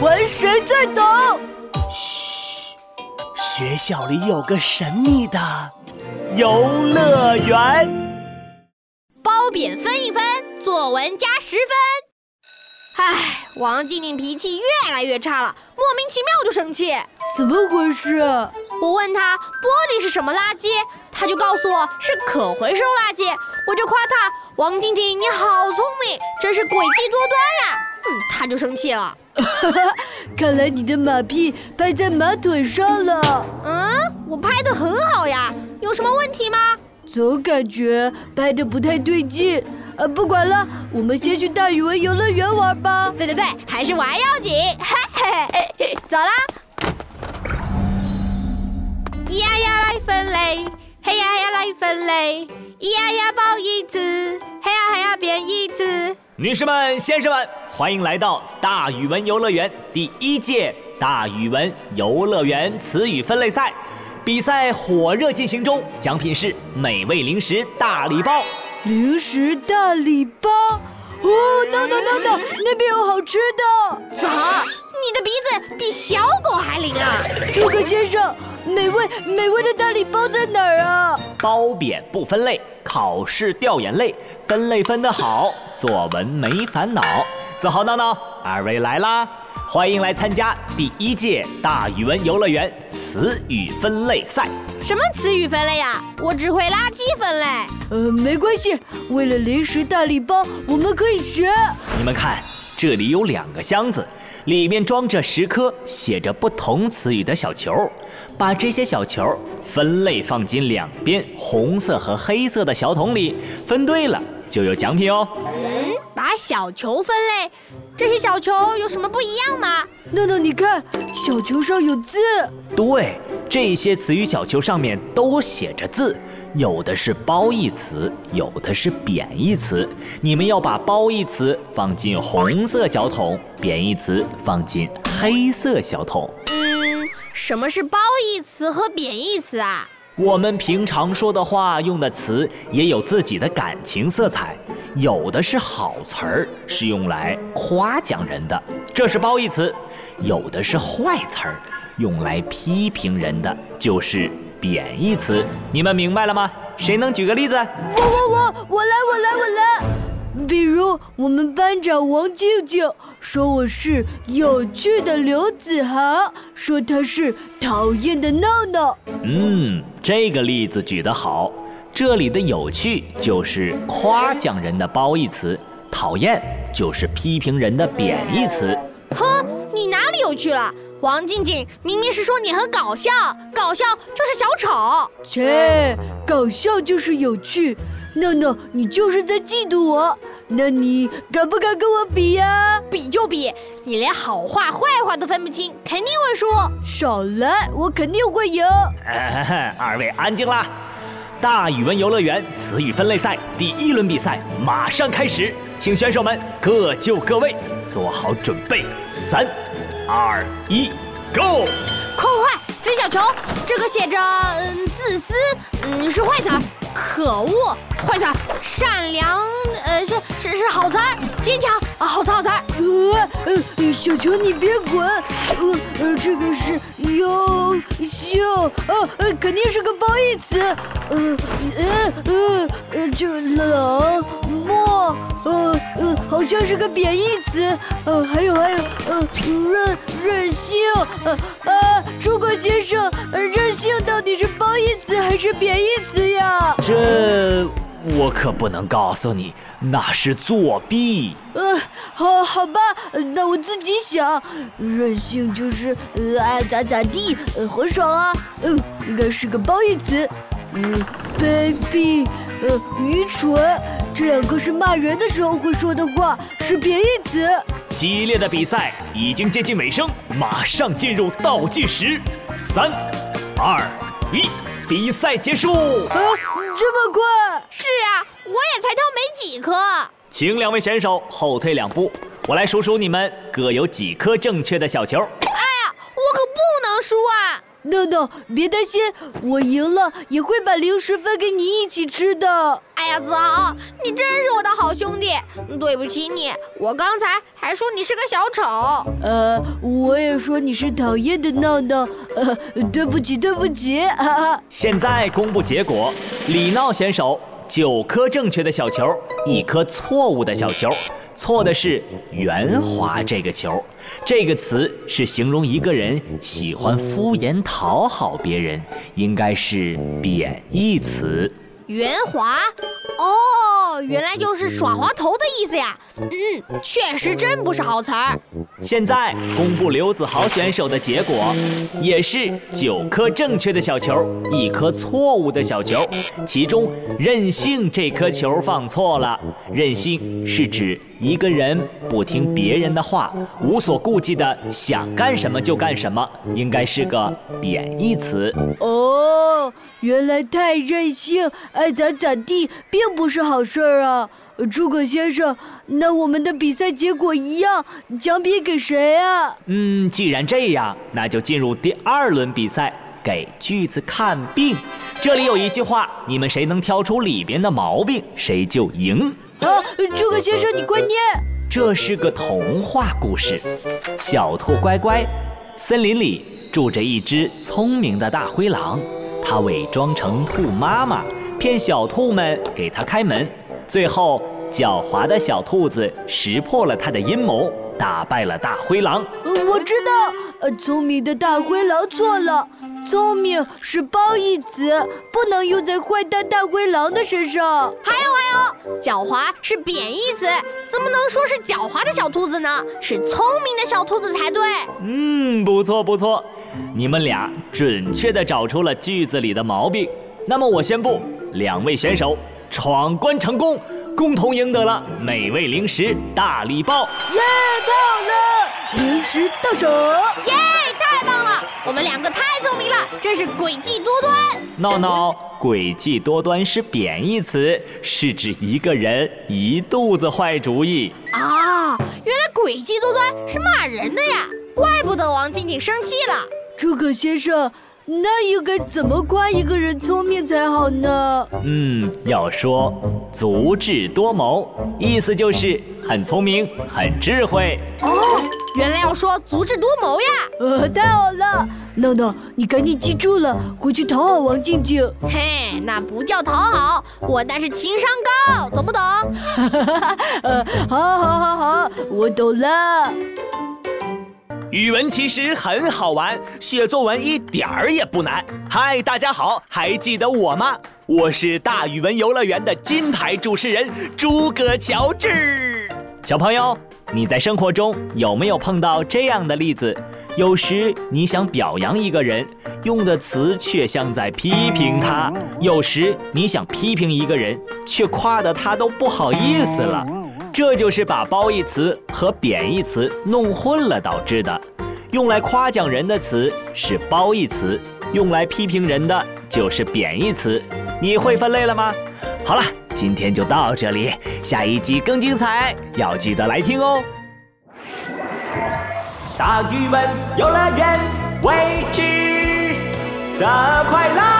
问谁最懂？嘘，学校里有个神秘的游乐园。褒贬分一分，作文加十分。唉，王静静脾气越来越差了，莫名其妙就生气。怎么回事？我问他玻璃是什么垃圾，他就告诉我是可回收垃圾。我就夸他王静静你好聪明，真是诡计多端呀。嗯，他就生气了。看来你的马屁拍在马腿上了。嗯，我拍的很好呀，有什么问题吗？总感觉拍的不太对劲。呃，不管了，我们先去大语文游乐园玩吧。对对对，还是玩要紧。嘿嘿，走啦。咿呀呀来分类，嘿呀呀来分类，咿呀呀抱椅子，嘿呀嘿呀变椅子。女士们、先生们，欢迎来到大语文游乐园第一届大语文游乐园词语分类赛，比赛火热进行中，奖品是美味零食大礼包。零食大礼包？哦，no no no no，那边有好吃的。子豪，你的鼻子比小狗还灵啊！诸葛先生。美味美味的大礼包在哪儿啊？褒贬不分类，考试掉眼泪，分类分得好，作文没烦恼。子豪闹闹，二位来啦，欢迎来参加第一届大语文游乐园词语分类赛。什么词语分类呀？我只会垃圾分类。呃，没关系，为了零食大礼包，我们可以学。你们看，这里有两个箱子。里面装着十颗写着不同词语的小球，把这些小球分类放进两边红色和黑色的小桶里，分对了就有奖品哦。嗯，把小球分类，这些小球有什么不一样吗？诺诺，你看，小球上有字。对。这些词语小球上面都写着字，有的是褒义词，有的是贬义词。你们要把褒义词放进红色小桶，贬义词放进黑色小桶。嗯，什么是褒义词和贬义词啊？我们平常说的话用的词也有自己的感情色彩，有的是好词儿，是用来夸奖人的，这是褒义词；有的是坏词儿。用来批评人的就是贬义词，你们明白了吗？谁能举个例子？我我我我来我来我来。比如我们班长王静静说我是有趣的刘子豪，说他是讨厌的闹闹。嗯，这个例子举得好。这里的有趣就是夸奖人的褒义词，讨厌就是批评人的贬义词。哼，你哪里有趣了？王静静明明是说你很搞笑，搞笑就是小丑。切，搞笑就是有趣。诺诺，你就是在嫉妒我。那你敢不敢跟我比呀？比就比，你连好话坏话都分不清，肯定会输。少来，我肯定会赢。二位安静啦。大语文游乐园词语分类赛第一轮比赛马上开始，请选手们各就各位，做好准备，三、二、一，Go！快快快，分小球，这个写着嗯自私，嗯是坏词，可恶，坏词，善良，呃是是是好词，坚强。啊好词好词，呃呃小球你别滚，呃呃这个是。优秀，呃呃，肯定是个褒义词，呃呃呃呃，就冷漠，呃呃，好像是个贬义词，呃，还有还有，呃，任任性，呃呃，诸葛先生，任性到底是褒义词还是贬义词呀？这。我可不能告诉你，那是作弊。呃，好，好吧，那我自己想，任性就是呃爱咋咋地，呃很爽啊。嗯，应该是个褒义词。嗯，卑鄙，呃愚蠢，这两个是骂人的时候会说的话，是贬义词。激烈的比赛已经接近尾声，马上进入倒计时，三、二、一。比赛结束啊！这么快？是啊，我也才挑没几颗。请两位选手后退两步，我来数数你们各有几颗正确的小球。哎呀，我可不能输啊！诺诺，别担心，我赢了也会把零食分给你一起吃的。哎呀，子豪，你真是我的好兄弟。对不起你，我刚才还说你是个小丑。呃，我也说你是讨厌的闹闹。呃，对不起，对不起。哈哈。现在公布结果，李闹选手九颗正确的小球，一颗错误的小球。错的是“圆滑”这个球，这个词是形容一个人喜欢敷衍讨好别人，应该是贬义词。圆滑，哦，原来就是耍滑头的意思呀。嗯，确实真不是好词儿。现在公布刘子豪选手的结果，也是九颗正确的小球，一颗错误的小球，其中任性这颗球放错了。任性是指一个人不听别人的话，无所顾忌的想干什么就干什么，应该是个贬义词。哦，原来太任性。爱咋咋地，并不是好事儿啊，诸葛先生。那我们的比赛结果一样，奖品给谁啊？嗯，既然这样，那就进入第二轮比赛，给句子看病。这里有一句话，你们谁能挑出里边的毛病，谁就赢。啊，诸葛先生，你快念。这是个童话故事，小兔乖乖，森林里住着一只聪明的大灰狼，它伪装成兔妈妈。骗小兔们给他开门，最后狡猾的小兔子识破了他的阴谋，打败了大灰狼。我知道，呃，聪明的大灰狼错了，聪明是褒义词，不能用在坏蛋大灰狼的身上。还有还有，狡猾是贬义词，怎么能说是狡猾的小兔子呢？是聪明的小兔子才对。嗯，不错不错，你们俩准确地找出了句子里的毛病。那么我宣布。两位选手闯关成功，共同赢得了美味零食大礼包。耶，太好了！零食到手。耶，太棒了！我们两个太聪明了，真是诡计多端。闹闹，诡计多端是贬义词，是指一个人一肚子坏主意。啊，原来诡计多端是骂人的呀，怪不得王静静生气了。诸葛先生。那应该怎么夸一个人聪明才好呢？嗯，要说足智多谋，意思就是很聪明、很智慧。哦，原来要说足智多谋呀！呃，太好了，闹闹，你赶紧记住了，回去讨好王静静。嘿，那不叫讨好，我那是情商高，懂不懂？哈哈哈！呃，好，好，好，好，我懂了。语文其实很好玩，写作文一点儿也不难。嗨，大家好，还记得我吗？我是大语文游乐园的金牌主持人诸葛乔治。小朋友，你在生活中有没有碰到这样的例子？有时你想表扬一个人，用的词却像在批评他；有时你想批评一个人，却夸得他都不好意思了。这就是把褒义词和贬义词弄混了导致的。用来夸奖人的词是褒义词，用来批评人的就是贬义词。你会分类了吗？好了，今天就到这里，下一集更精彩，要记得来听哦。大语文游乐园，未知的快乐。